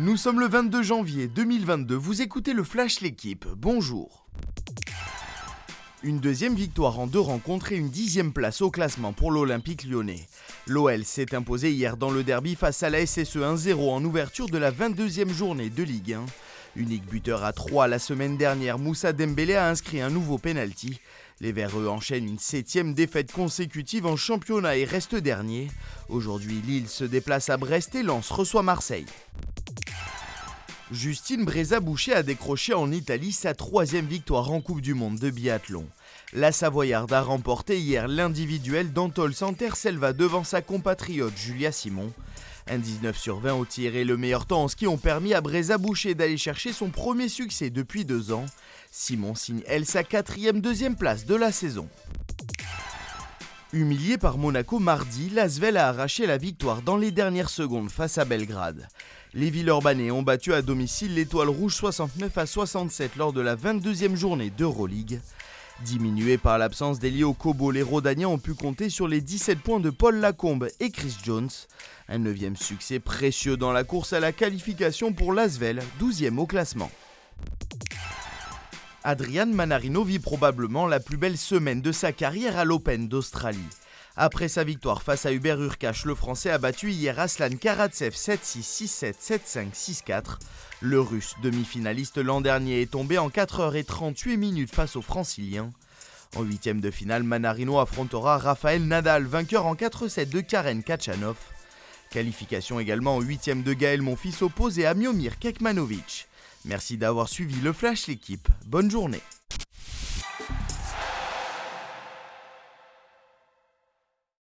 Nous sommes le 22 janvier 2022, vous écoutez le Flash L'équipe, bonjour. Une deuxième victoire en deux rencontres et une dixième place au classement pour l'Olympique lyonnais. L'OL s'est imposé hier dans le derby face à la SSE 1-0 en ouverture de la 22e journée de Ligue 1. Unique buteur à 3 la semaine dernière, Moussa Dembélé a inscrit un nouveau penalty. Les Verreux enchaînent une septième défaite consécutive en championnat et restent dernier. Aujourd'hui, Lille se déplace à Brest et Lens reçoit Marseille. Justine Breza-Boucher a décroché en Italie sa troisième victoire en Coupe du Monde de biathlon. La Savoyarde a remporté hier l'individuel d'Antol Selva devant sa compatriote Julia Simon. Un 19 sur 20 au tir et le meilleur temps en ski ont permis à Breza-Boucher d'aller chercher son premier succès depuis deux ans. Simon signe elle sa quatrième deuxième place de la saison. Humilié par Monaco mardi, l'Asvel a arraché la victoire dans les dernières secondes face à Belgrade. Les Villeurbanais ont battu à domicile l'étoile rouge 69 à 67 lors de la 22e journée d'Euroleague. Diminués par l'absence d'Elio Kobo, les Rodaniens ont pu compter sur les 17 points de Paul Lacombe et Chris Jones. Un neuvième succès précieux dans la course à la qualification pour l'Asvel, 12e au classement. Adrian Manarino vit probablement la plus belle semaine de sa carrière à l'Open d'Australie. Après sa victoire face à Hubert Urkash, le Français a battu hier Aslan Karatsev 7-6, 6-7, 7-5, 6-4. Le Russe, demi-finaliste l'an dernier, est tombé en 4h38 minutes face au Francilien. En huitième de finale, Manarino affrontera Rafael Nadal, vainqueur en 4-7 de Karen Kachanov. Qualification également en huitième de Gaël Monfils opposé à Miomir Kekmanovic. Merci d'avoir suivi le Flash l'équipe. Bonne journée.